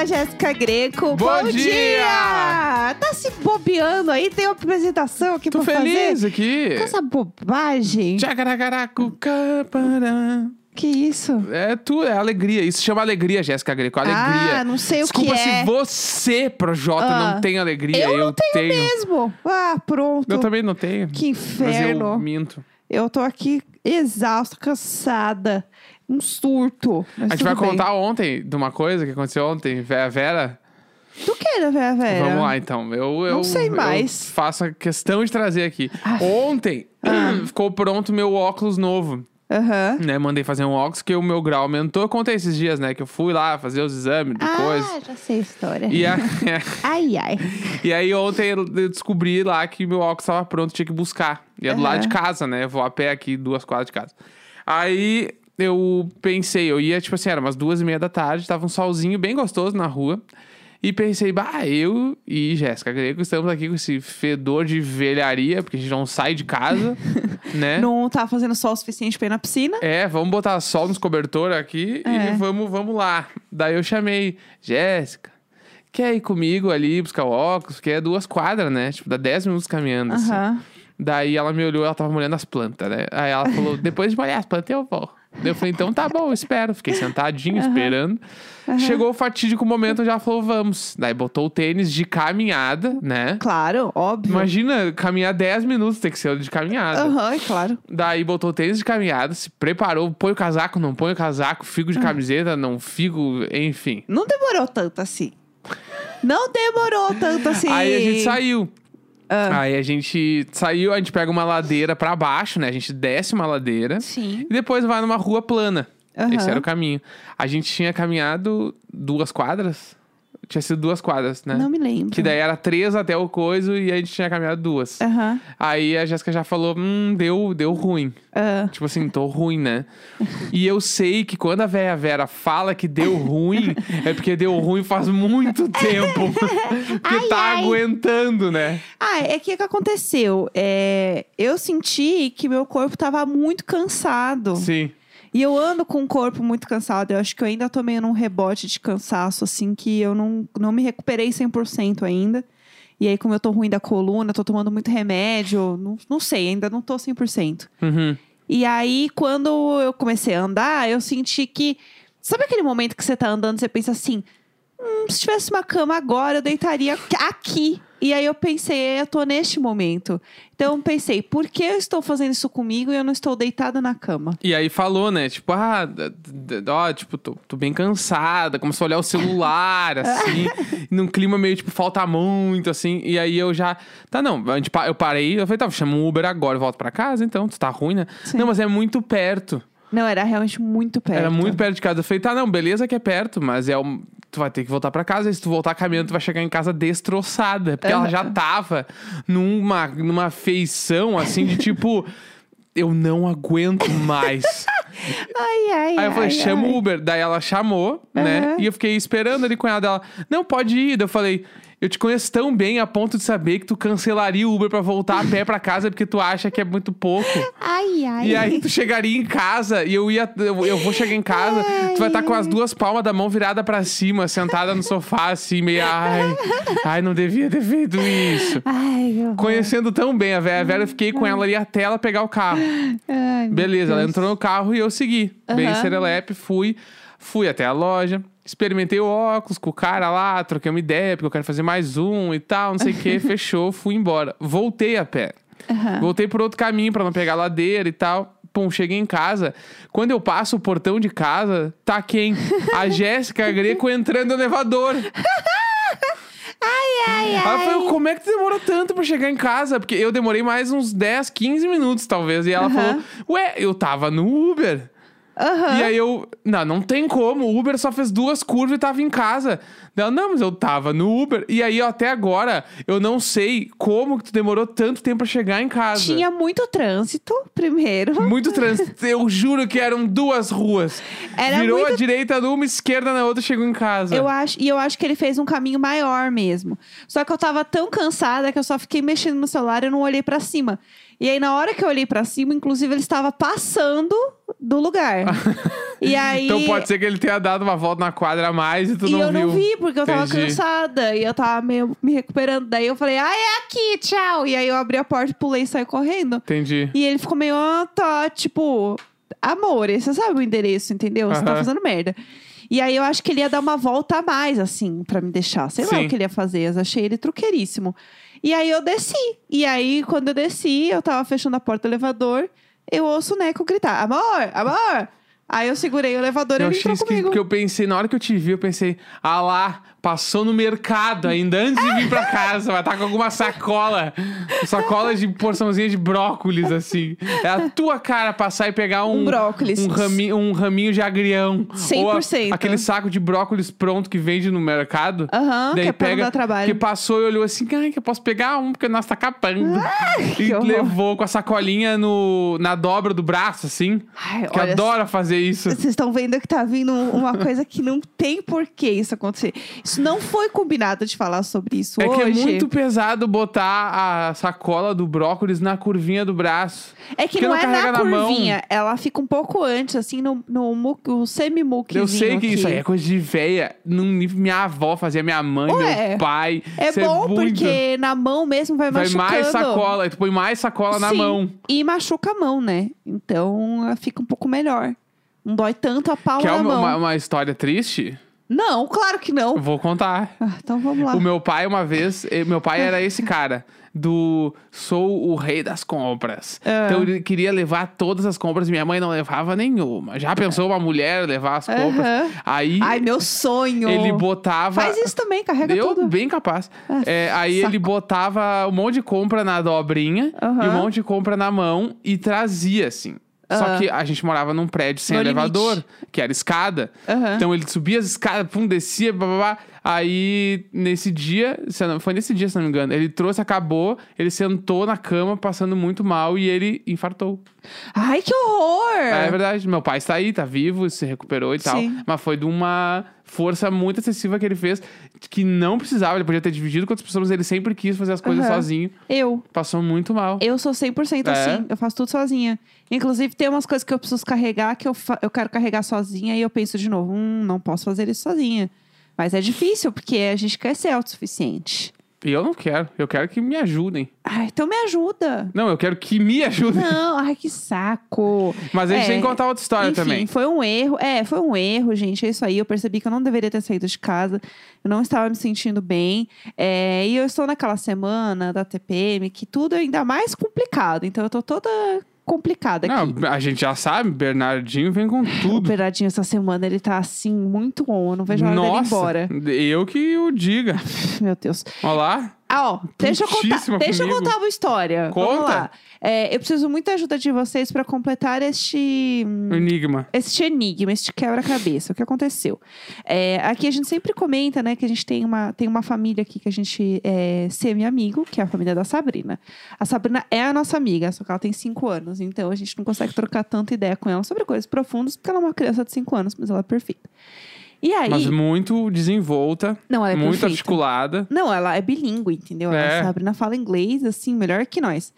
Eu a Jéssica Greco. Bom dia! Tá se bobeando aí? Tem uma apresentação aqui Tô pra feliz fazer? aqui. Com essa bobagem. Capará. Que isso? É tu, é alegria. Isso chama alegria, Jéssica Greco. Alegria. Ah, não sei Desculpa o que é. se você, Projota, Ah. não tem alegria. Eu não tenho, mesmo. Ah, pronto. Eu também não tenho. Que Mas eu inferno. minto. Eu tô aqui exausta, cansada. Um surto. Mas A gente vai bem. contar ontem de uma coisa que aconteceu ontem, Vera Vera. Do que, né, Vera Vera? Vamos lá, então. Eu, eu, Não sei eu mais. faço a questão de trazer aqui. Ah. Ontem ficou pronto meu óculos novo. Aham. Né, mandei fazer um óculos que o meu grau aumentou. Eu contei esses dias, né? Que eu fui lá fazer os exames de coisa. Ah, já sei a história. E, a- Ai, ai. e aí ontem eu descobri lá que meu óculos estava pronto, tinha que buscar. E é do lado de casa, né? Eu vou a pé aqui, duas quadras de casa. Aí eu pensei, eu ia, tipo assim, era umas duas e meia da tarde, tava um solzinho bem gostoso na rua. E pensei, bah, eu e Jéssica Greco estamos aqui com esse fedor de velharia, porque a gente não sai de casa, né? Não tá fazendo sol o suficiente pra ir na piscina? É, vamos botar sol nos cobertores aqui É. e vamos, vamos lá. Daí eu chamei, Jéssica, quer ir comigo ali buscar o óculos? Porque é duas quadras, né? Tipo, dá 10 minutos caminhando. assim. Aham. Daí ela me olhou, ela tava molhando as plantas, né? Aí ela falou, depois de molhar as plantas eu vou. Daí eu falei, então tá bom, espero. Fiquei sentadinho, esperando. Chegou o fatídico momento ela falou, vamos. Daí botou o tênis de caminhada, né? Claro, óbvio. Imagina, caminhar 10 minutos, tem que ser de caminhada. Aham, é claro. Daí botou o tênis de caminhada, se preparou, põe o casaco, não põe o casaco, figo de camiseta, não figo, enfim. Não demorou tanto assim. Não demorou tanto assim. Aí a gente saiu. Ah. Aí a gente saiu, a gente pega uma ladeira pra baixo, né? A gente desce uma ladeira Sim. e depois vai numa rua plana. Aham. Esse era o caminho. A gente tinha caminhado duas quadras. Tinha sido duas quadras, né? Não me lembro. Que daí era três até o coiso e a gente tinha caminhado duas. Aham. Aí a Jéssica já falou: hum, deu, deu ruim. Ah. Tipo assim, tô ruim, né? E eu sei que quando a véia Vera fala que deu ruim, é porque deu ruim faz muito tempo. porque tá ai. aguentando, né? Ah, é que o que aconteceu? É, eu senti que meu corpo tava muito cansado. Sim. E eu ando com o corpo muito cansado. Eu acho que eu ainda tô meio num rebote de cansaço, assim, que eu não, não me recuperei 100% ainda. E aí, como eu tô ruim da coluna, tô tomando muito remédio, não, não sei, ainda não tô 100%. Uhum. E aí, quando eu comecei a andar, eu senti que. Sabe aquele momento que você tá andando e você pensa assim: hum, se tivesse uma cama agora, eu deitaria aqui. E aí eu pensei, eu tô neste momento. Então eu pensei, por que eu estou fazendo isso comigo e eu não estou deitada na cama? E aí falou, né? Tipo, ah, ó, tipo, tô, tô bem cansada. Começou a olhar o celular, assim. num clima meio, tipo, falta muito, assim. E aí eu já. Tá, não. A gente, pa- eu parei, eu falei, tá, chama um Uber agora, volto pra casa, então, tu tá ruim, né? Sim. Não, mas é muito perto. Não, era realmente muito perto. Era muito perto de casa. Eu falei, tá, não, beleza que é perto, mas é um. Tu vai ter que voltar pra casa. E se tu voltar caminhando, tu vai chegar em casa destroçada. Porque ela já tava numa, numa feição, assim, de tipo. Eu não aguento mais. Ai, ai, Aí eu falei, ai, chama o Uber. Daí ela chamou, né? Aham. E eu fiquei esperando ali com ela dela. Não, pode ir. Daí eu falei, eu te conheço tão bem a ponto de saber que tu cancelaria o Uber pra voltar a pé pra casa porque tu acha que é muito pouco. Ai, ai. E aí tu chegaria em casa e eu ia. Eu, eu vou chegar em casa, tu vai estar com as duas palmas da mão virada pra cima, sentada no sofá, assim, meio. Ai, ai, não devia ter feito isso. Ai. Conhecendo tão bem a velha, a velha, eu fiquei com ela ali até ela pegar o carro. Ai, Beleza, ela entrou no carro e eu segui. Bem Aham. serelepe, fui. Fui até a loja, experimentei o óculos com o cara lá, troquei uma ideia, porque eu quero fazer mais um e tal, não sei o que, fechou, fui embora. Voltei a pé. Aham. Voltei por outro caminho pra não pegar ladeira e tal. Pum, cheguei em casa. Quando eu passo o portão de casa, tá quem? A Jéssica Greco entrando no elevador. Ai, ai, Ela ai. falou, como é que tu demorou tanto pra chegar em casa? Porque eu demorei mais uns 10, 15 minutos, talvez. E ela Aham. falou, ué, eu tava no Uber. Aham. E aí eu, não, não tem como. O Uber só fez duas curvas e tava em casa. Ela, não, mas eu tava no Uber. E aí, ó, até agora, eu não sei como que tu demorou tanto tempo pra chegar em casa. Tinha muito trânsito, primeiro. Muito trânsito. Eu juro que eram duas ruas. Era Virou muito- a direita numa, esquerda na outra, chegou em casa. Eu acho, e eu acho que ele fez um caminho maior mesmo. Só que eu tava tão cansada que eu só fiquei mexendo no celular e não olhei pra cima. E aí, na hora que eu olhei pra cima, inclusive, ele estava passando do lugar. e aí. Então pode ser que ele tenha dado uma volta na quadra a mais e tu e não eu viu. não vi, porque eu tava Entendi. cansada. E eu tava meio me recuperando. Daí eu falei, ah, é aqui, tchau. E aí eu abri a porta, pulei e saí correndo. Entendi. E ele ficou meio, ah, tá, tipo, amor, você sabe o endereço, entendeu? Você tá Aham. fazendo merda. E aí eu acho que ele ia dar uma volta a mais, assim, pra me deixar. Sei lá Sim. o que ele ia fazer. Eu achei ele truqueiríssimo. E aí eu desci. E aí, quando eu desci, eu tava fechando a porta do elevador, eu ouço o Neco gritar: Amor, amor! Aí eu segurei o elevador e Eu ele achei entrou comigo. porque eu pensei, na hora que eu te vi, eu pensei, ah lá, passou no mercado ainda antes de vir pra casa, vai estar com alguma sacola, sacola de porçãozinha de brócolis, assim. É a tua cara passar e pegar um, Um brócolis. um, raminho, um raminho de agrião. Ou a- 100%. aquele saco de brócolis pronto que vende no mercado. Aham, que é dar trabalho. Que passou e olhou assim, ai, que eu posso pegar um, porque nós tá capando. e que horror. levou com a sacolinha no, na dobra do braço, assim. Ai, Que adora fazer isso. Vocês estão vendo que tá vindo uma coisa que não tem por que isso acontecer. Isso não foi combinado de falar sobre isso É hoje. que é muito pesado botar a sacola do brócolis na curvinha do braço. É que não não é na na mão. curvinha, ela fica um pouco antes, assim, no, no mu- o semi-muquezinho Eu sei que aqui. isso aí é coisa de véia. Minha avó fazia, minha mãe, Ué, meu pai. É Isso bom muito. porque na mão mesmo vai, Vai machucando. mais sacola, tu põe mais sacola na Sim, mão. E machuca a mão, né? Então fica um pouco melhor. Não dói tanto a palma Quer na uma, mão. uma, uma história triste? Não, claro que não. Vou contar. Ah, então vamos lá. O meu pai, uma vez, eh, meu pai era esse cara. Do sou o rei das compras. Ah. Então ele queria levar todas as compras e minha mãe não levava nenhuma. Já pensou uma mulher levar as compras? Aham. Aí Ai, meu sonho. ele botava. Faz isso também, carrega Eu, tudo. bem capaz. Ah, É, aí saco. ele botava um monte de compra na dobrinha Aham. e um monte de compra na mão e trazia, assim. Só que a gente morava num prédio sem No elevador, limite. que era escada. Aham. Então ele subia as escadas, pum, descia, blá, blá, blá. Aí, nesse dia, foi nesse dia, se não me engano, ele trouxe, acabou, ele sentou na cama, passando muito mal, e ele infartou. Ai, que horror! É, verdade, meu pai está aí, tá vivo, se recuperou e tal. Sim. Mas foi de uma força muito excessiva que ele fez, que não precisava, ele podia ter dividido com outras pessoas, mas ele sempre quis fazer as coisas Aham. sozinho. Eu. Passou muito mal. Eu sou 100% É? assim. Eu faço tudo sozinha. Inclusive, tem umas coisas que eu preciso carregar que eu, eu quero carregar sozinha e eu penso de novo, hum, não posso fazer isso sozinha. Mas é difícil, porque a gente quer ser autossuficiente. E eu não quero, eu quero que me ajudem. Ai, então me ajuda. Não, eu quero que me ajudem. Não, ai, que saco. Mas a gente É, tem que contar outra história Enfim, também. foi um erro. É, foi um erro, gente. É isso aí. Eu percebi que eu não deveria ter saído de casa. Eu não estava me sentindo bem. É, e eu estou naquela semana da TPM que tudo é ainda mais complicado. Então eu tô toda complicada aqui. Não, a gente já sabe, Bernardinho vem com O tudo. Bernardinho essa semana ele tá assim, muito on. Eu não vejo a hora dele ir Nossa, embora. eu que o diga. Meu Deus. Olha lá. Ah, ó, deixa eu contar, deixa eu contar uma história. Vamos Conta. lá. É, eu preciso muito da ajuda de vocês pra completar este. O enigma. este enigma, este quebra-cabeça. O que aconteceu? É, aqui a gente sempre comenta, né, que a gente tem uma, tem uma família aqui que a gente é semi-amigo, que é a família da Sabrina. A Sabrina é a nossa amiga, só que ela tem cinco anos, então a gente não consegue trocar tanta ideia com ela sobre coisas profundas, porque ela é uma criança de cinco anos, mas ela é perfeita. E aí. Mas muito desenvolta, não, ela é muito perfeita. articulada. Não, ela é bilíngue, entendeu? É. A Sabrina fala inglês, assim, melhor que nós.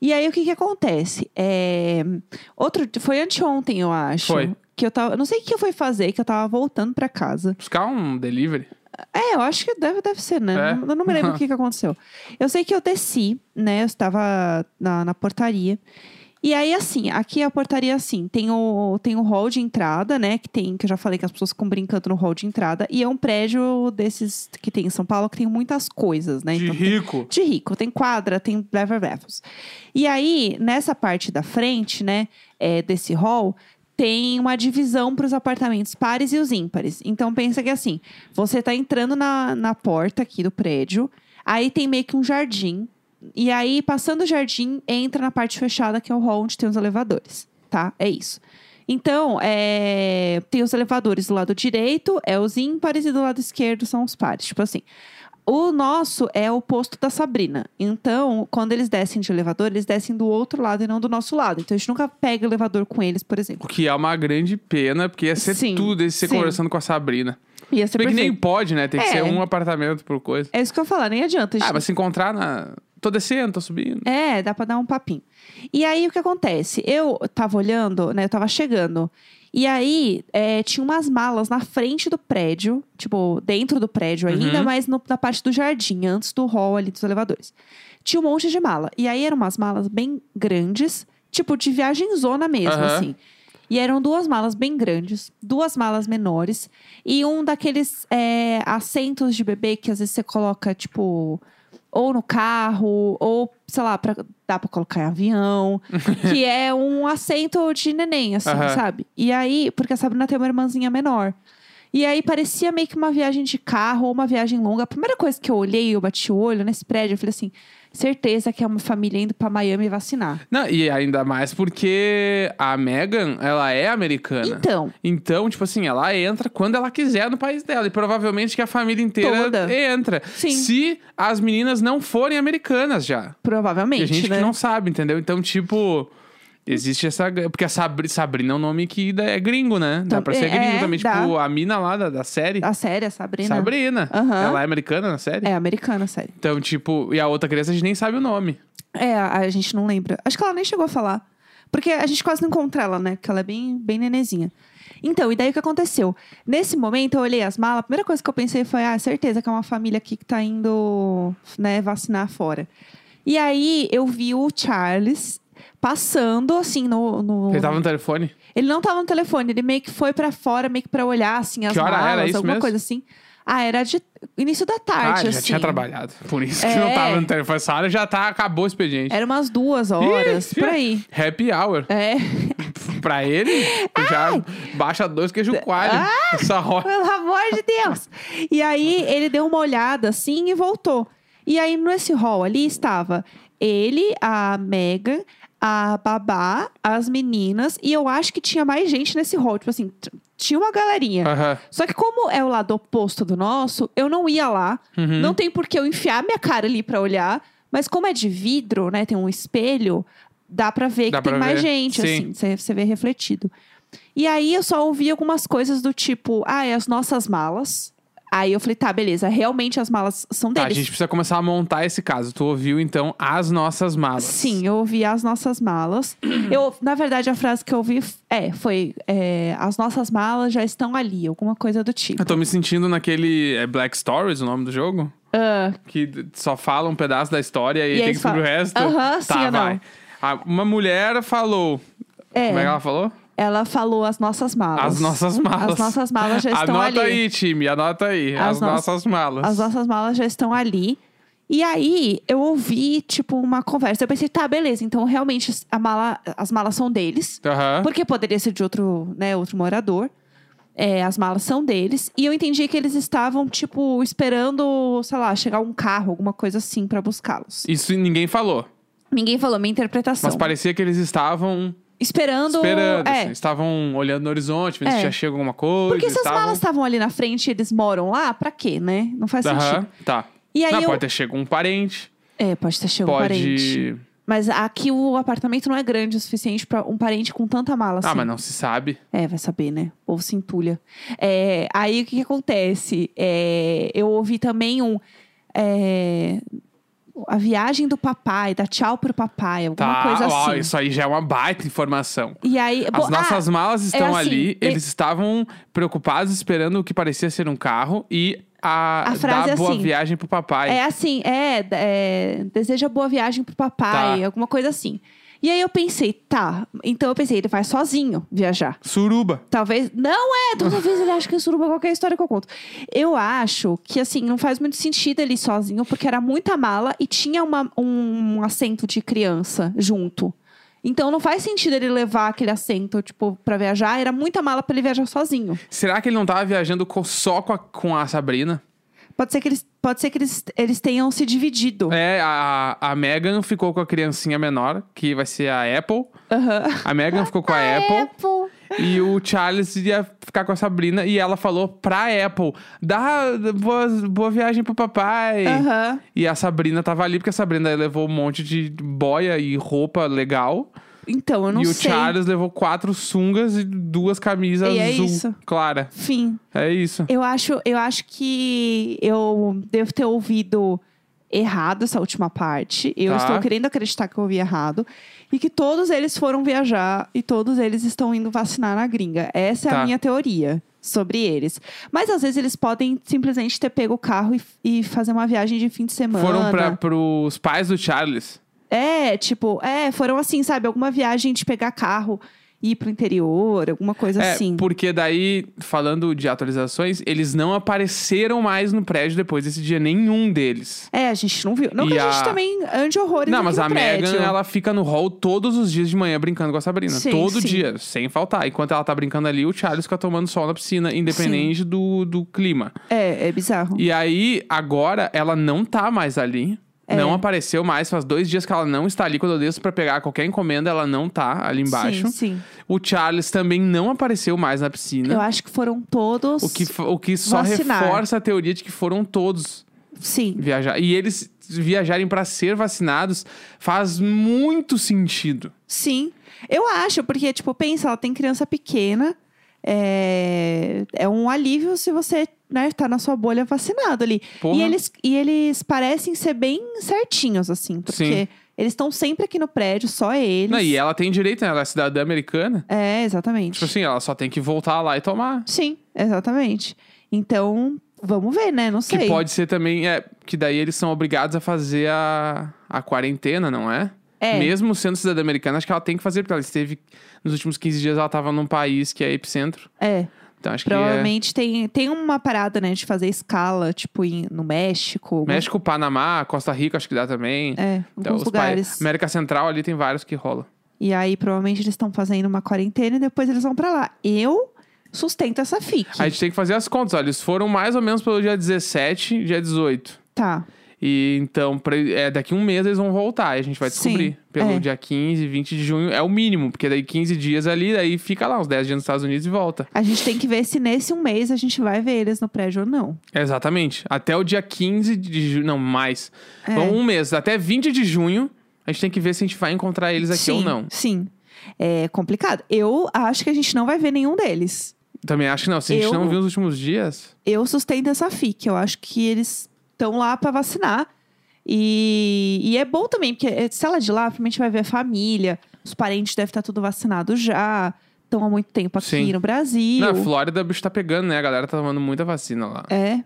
E aí, o que que acontece? É... Outro... Foi anteontem, eu acho. Foi. Que eu tava... eu Não sei o que eu fui fazer, que eu tava voltando pra casa. Buscar um delivery. É, eu acho que deve, deve ser, né? É? Eu não me lembro o que que aconteceu. Eu sei que eu desci, né? Eu estava na, na portaria. E aí, assim, aqui a portaria, assim, tem o, tem o hall de entrada, né? Que tem, que eu já falei que as pessoas ficam brincando no hall de entrada. E é um prédio desses que tem em São Paulo que tem muitas coisas, né? De Então, tem- rico. de rico, tem quadra, tem levels. E aí, nessa parte da frente, né, é, desse hall, tem uma divisão para os apartamentos pares e os ímpares. Então, pensa que assim, você tá entrando na, na porta aqui do prédio, aí tem meio que um jardim. E aí, passando o jardim, entra na parte fechada, que é o hall onde tem os elevadores, tá? É isso. Então, é, tem os elevadores do lado direito, é os ímpares, e do lado esquerdo são os pares. Tipo assim, o nosso é o posto da Sabrina. Então, quando eles descem de elevador, eles descem do outro lado e não do nosso lado. Então, a gente nunca pega o elevador com eles, por exemplo. O que é uma grande pena, porque ia ser Sim, tudo esse ser sim. conversando com a Sabrina. Ia ser Se bem que nem pode, né? Tem que É. ser um apartamento por coisa. É isso que eu ia falar, nem adianta. Ah, mas se encontrar na, tô descendo, tô subindo. É, dá pra dar um papinho. E aí, o que acontece? Eu tava olhando, né? Eu tava chegando. E aí, é, tinha umas malas na frente do prédio. Tipo, dentro do prédio ainda, Uhum. mas no- na parte do jardim, antes do hall ali dos elevadores. Tinha um monte de mala. E aí, eram umas malas bem grandes. Tipo, de viagem zona mesmo, Aham. assim. E eram duas malas bem grandes, duas malas menores. E um daqueles é, assentos de bebê que às vezes você coloca, tipo, ou no carro, ou, sei lá, pra, dá pra colocar em avião. que é um assento de neném, assim, sabe? E aí, porque a Sabrina tem uma irmãzinha menor. E aí parecia meio que uma viagem de carro ou uma viagem longa. A primeira coisa que eu olhei, eu bati o olho nesse prédio, eu falei assim: certeza que é uma família indo pra Miami vacinar. Não, e ainda mais porque a Megan, ela é americana. Então, Então, tipo assim, ela entra quando ela quiser no país dela. E provavelmente que a família inteira Toda. entra. Sim. Se as meninas não forem americanas já. provavelmente, Tem gente né? que não sabe, entendeu? Então, tipo, existe essa. Porque a Sabri- Sabrina é um nome que é gringo, né? Dá pra ser é, gringo também. dá. Tipo, a mina lá da, da série. A série, a Sabrina. Sabrina. Aham. Ela é americana na série? É americana, a série. Então, tipo, e a outra criança a gente nem sabe o nome. É, a, a gente não lembra. Acho que ela nem chegou a falar. Porque a gente quase não encontra ela, né? Porque ela é bem, bem nenezinha. Então, e daí o que aconteceu? Nesse momento, eu olhei as malas. A primeira coisa que eu pensei foi: ah, certeza que é uma família aqui que tá indo, né, vacinar fora. E aí, eu vi o Charles passando, assim, no. no... Ele tava no telefone. Ele não tava no telefone, ele meio que foi pra fora, meio que pra olhar, assim, as Que hora era malas, isso alguma mesmo? coisa assim. Ah, era de início da Ah, tarde, assim. já tinha trabalhado. Por isso que É. não tava no telefone. Essa hora já tá, acabou o expediente. Era umas duas horas, Ih, por aí. Happy hour. É. Pra ele, já baixa dois queijo coalho. Essa hora. Pelo amor de Deus! E aí ele deu uma olhada assim e voltou. E aí nesse hall ali estava ele, a Megan, a Babá, as meninas, e eu acho que tinha mais gente nesse hall. Tipo assim, tinha uma galerinha. Só que como é o lado oposto do nosso, eu não ia lá. Uhum. Não tem por que eu enfiar minha cara ali pra olhar. Mas como é de vidro, né? Tem um espelho, dá pra ver Dá que tem pra mais ver. gente, Sim. assim. Você vê refletido. E aí eu só ouvi algumas coisas do tipo, ah, é as nossas malas. Aí eu falei, tá, beleza, realmente as malas são Tá, a deles. gente precisa começar a montar esse caso. Tu ouviu, então, as nossas malas. Sim, eu ouvi as nossas malas. eu, na verdade, a frase que eu ouvi é, foi é, as nossas malas já estão ali, alguma coisa do tipo. Eu tô me sentindo naquele. É Black Stories o nome do jogo? Ah, Que só fala um pedaço da história e, E tem que descobrir o resto. Aham, sim tá, ou não? vai. Ah, uma mulher falou. é, Como é que ela falou? Ela falou as nossas malas. As nossas malas. As nossas malas já estão Anota ali. aí, time, anota aí. As, As nossas- nossas malas. As nossas malas já estão ali. E aí, eu ouvi, tipo, uma conversa. Eu pensei, tá, beleza. Então, realmente, a mala, as malas são deles. Aham. Porque poderia ser de outro, né, outro morador. É, as malas são deles. E eu entendi que eles estavam, tipo, esperando, sei lá, chegar um carro, alguma coisa assim, pra buscá-los. Isso ninguém falou. Ninguém falou, minha interpretação. Mas parecia que eles estavam Esperando. esperando. é. assim, estavam olhando no horizonte, vendo É. se já chega alguma coisa. Porque se as estavam... malas estavam ali na frente e eles moram lá, pra quê, né? Não faz Aham, sentido. tá. E aí não, eu- pode ter chegado um parente. É, pode ter chegado um pode. parente. Mas aqui o apartamento não é grande o suficiente pra um parente com tanta mala assim. Ah, mas não se sabe. É, vai saber, né? O povo se entulha. É, aí o que, que acontece? É, eu ouvi também um. é, a viagem do papai, dá tchau pro papai, alguma Tá, coisa ó, assim. isso aí já é uma baita informação. E aí. As bo- nossas ah, malas estão assim, ali, e- eles estavam preocupados esperando o que parecia ser um carro e a, A frase dar é boa assim, viagem pro papai. É assim, é, é, deseja boa viagem pro papai, Tá. alguma coisa assim. E aí eu pensei, tá. Então eu pensei, ele vai sozinho viajar. Suruba. Talvez. Não é! Toda vez ele acha que é suruba qualquer história que eu conto. Eu acho que, assim, não faz muito sentido ele ir sozinho, porque era muita mala e tinha uma- um assento de criança junto. Então não faz sentido ele levar aquele assento, tipo, pra viajar. Era muita mala pra ele viajar sozinho. Será que ele não tava viajando só com a, com a Sabrina? Pode ser que eles, pode ser que eles, eles tenham se dividido. É, a, a Megan ficou com a criancinha menor, que vai ser a Apple. Aham. A Megan ficou com a Apple. E o Charles ia ficar com a Sabrina. E ela falou pra Apple: dá boa, boa viagem pro papai. Aham. E a Sabrina tava ali, porque a Sabrina levou um monte de boia e roupa legal. Então, eu não e o sei. Charles levou quatro sungas e duas camisas E é azul isso. clara. Fim. É isso. Eu acho, eu acho que eu devo ter ouvido errado essa última parte. Eu Tá. estou querendo acreditar que eu ouvi errado. E que todos eles foram viajar e todos eles estão indo vacinar na gringa. Essa é Tá. a minha teoria sobre eles. Mas às vezes eles podem simplesmente ter pego o carro e, e fazer uma viagem de fim de semana. Foram pra, pros pais do Charles. É, tipo, é, foram assim, sabe? Alguma viagem de pegar carro e ir pro interior, alguma coisa É, assim. porque daí, falando de atualizações, eles não apareceram mais no prédio depois desse dia, nenhum deles. É, a gente não viu. Não E que a gente a- também ande horrores Não, mas a prédio. Megan, ela fica no hall todos os dias de manhã brincando com a Sabrina. Sim, Todo sim. dia, sem faltar. Enquanto ela tá brincando ali, o Charles fica tomando sol na piscina, independente do, do clima. É, é bizarro. E aí, agora, ela não tá mais ali. É. Não apareceu mais, faz dois dias que ela não está ali. Quando eu desço pra pegar qualquer encomenda, ela não tá ali embaixo. Sim, sim. O Charles também não apareceu mais na piscina. Eu acho que foram todos. O que, o que só vacinar. reforça a teoria de que foram todos Sim. viajar. E eles viajarem pra ser vacinados faz muito sentido. Sim. Eu acho, porque, tipo, pensa, ela tem criança pequena. É, é um alívio se você, né, tá na sua bolha vacinado ali. Porra. E eles, e eles parecem ser bem certinhos, assim, porque Sim. eles estão sempre aqui no prédio, só eles. Não, e ela tem direito, né? Ela é cidadã americana. É, exatamente. Tipo assim, ela só tem que voltar lá e tomar. Sim, exatamente. Então, vamos ver, né? Não sei. Que pode ser também, é, que daí eles são obrigados a fazer a, a quarentena, não é? É. Mesmo sendo cidadã americana, acho que ela tem que fazer, porque ela esteve, nos últimos 15 dias, ela tava num país que é epicentro. É. Então acho que é... Provavelmente tem, tem uma parada, né, de fazer escala, tipo, em- no México. algum- México, Panamá, Costa Rica, acho que dá também. É, Então, alguns os pa- lugares. América Central ali tem vários que rola. E aí, provavelmente, eles estão fazendo uma quarentena e depois eles vão pra lá. Eu sustento essa FIC. A gente tem que fazer as contas, olha, eles foram mais ou menos pelo dia 17, dia 18. Tá. E então, pra- é, daqui um mês eles vão voltar. E a gente vai Sim, descobrir. Pelo é. dia 15, 20 de junho é o mínimo, porque daí 15 dias ali, daí fica lá uns 10 dias nos Estados Unidos e volta. A gente tem que ver se nesse um mês a gente vai ver eles no prédio ou não. Exatamente. Até o dia 15 de junho. Não, mais. É. Então, um mês. Até 20 de junho, a gente tem que ver se a gente vai encontrar eles aqui sim, ou não. Sim. É complicado. Eu acho que a gente não vai ver nenhum deles. Também acho que não. Se a gente Eu- não viu nos últimos dias. Eu sustento essa FIC. Eu acho que eles estão lá pra vacinar. E, e é bom também, porque eh, se ela é de lá, provavelmente vai ver a família. Os parentes devem estar tudo vacinado já. Estão há muito tempo aqui Sim. no Brasil. Na Flórida, o bicho tá pegando, né? A galera tá tomando muita vacina lá. É.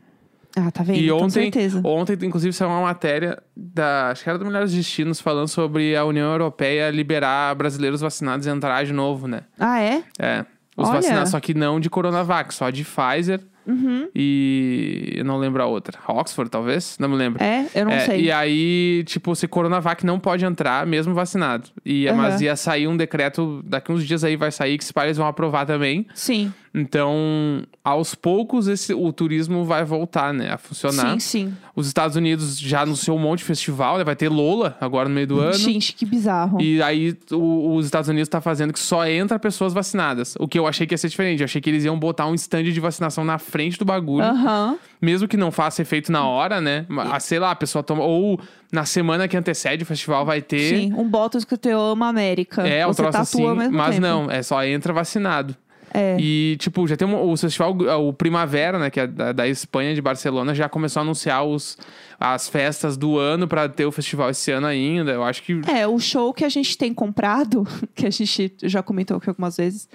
Ah, tá vendo? E Com ontem, certeza. ontem, inclusive, saiu uma matéria da. Acho que era do Melhores Destinos, falando sobre a União Europeia liberar brasileiros vacinados e entrar de novo, né? Ah, é? É. Os Olha. vacinados, só que não de Coronavac, só de Pfizer Uhum. e. Eu não lembro a outra. Oxford, talvez? Não me lembro. É? Eu não É, sei. E aí, tipo, se Coronavac não pode entrar, mesmo vacinado. E, Aham. Mas ia sair um decreto, daqui uns dias aí vai sair, que os pais vão aprovar também. Sim. Então, aos poucos, esse, o turismo vai voltar, né, a funcionar. Sim, sim. Os Estados Unidos já anunciou um monte de festival, né? Vai ter Lola agora no meio do ano. Gente, que bizarro. E aí o- os Estados Unidos tá fazendo que só entra pessoas vacinadas. O que eu achei que ia ser diferente. Eu achei que eles iam botar um stand de vacinação na frente do bagulho. Aham. Mesmo que não faça efeito na hora, né? Mas, sei lá, a pessoa toma. Ou na semana que antecede o festival vai ter. Sim. Um Bottas que eu amo América. É, um Você troço tatua assim. Mas tempo. não, é só entra vacinado. É. E, tipo, já tem um, o festival, o Primavera, né, que é da, da Espanha, de Barcelona, já começou a anunciar os, as festas do ano pra ter o festival esse ano ainda. Eu acho que. É, o show que a gente tem comprado, que a gente já comentou aqui algumas vezes,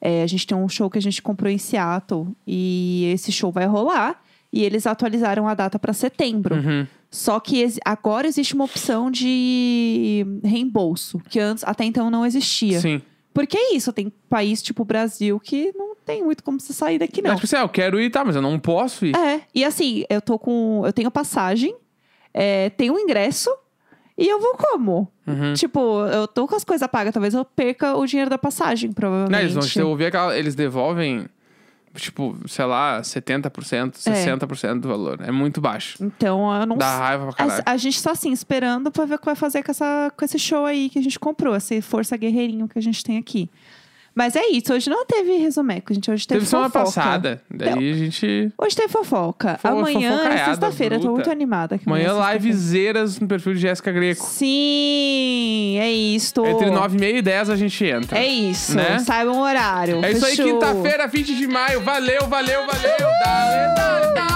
é, a gente tem um show que a gente comprou em Seattle e esse show vai rolar e eles atualizaram a data para setembro. Uhum. Só que agora existe uma opção de reembolso, que antes até então não existia. Sim. Porque é isso, tem país tipo o Brasil que não tem muito como você sair daqui Não. não. tipo assim, ah, eu quero ir, tá, mas eu não posso ir. É, e assim, eu tô com. Eu tenho passagem, é, tenho ingresso e eu vou como? Uhum. Tipo, eu tô com as coisas pagas, talvez eu perca o dinheiro da passagem, provavelmente. Não, eles vão te devolver aquela. Eles devolvem, tipo, sei lá, 70%, 60% do valor. É muito baixo. Então, eu não Dá raiva pra caralho. A, a gente tá assim, esperando pra ver o que vai fazer com, essa, com esse show aí que a gente comprou, esse Força Guerreirinho que a gente tem aqui. Mas é isso, hoje não teve resumeco, gente. Hoje teve, Teve semana fofoca. passada. Daí a gente. Hoje teve fofoca. Fo- Amanhã é sexta-feira, tô muito animada. Amanhã livezeiras no perfil de Jéssica Greco. Sim, é isso. Entre 9 e meia e 10 a gente entra. É isso, Né? saibam o horário. É isso aí, Fechou. quinta-feira, 20 de maio. Valeu, valeu, valeu. Dale, dale, dale.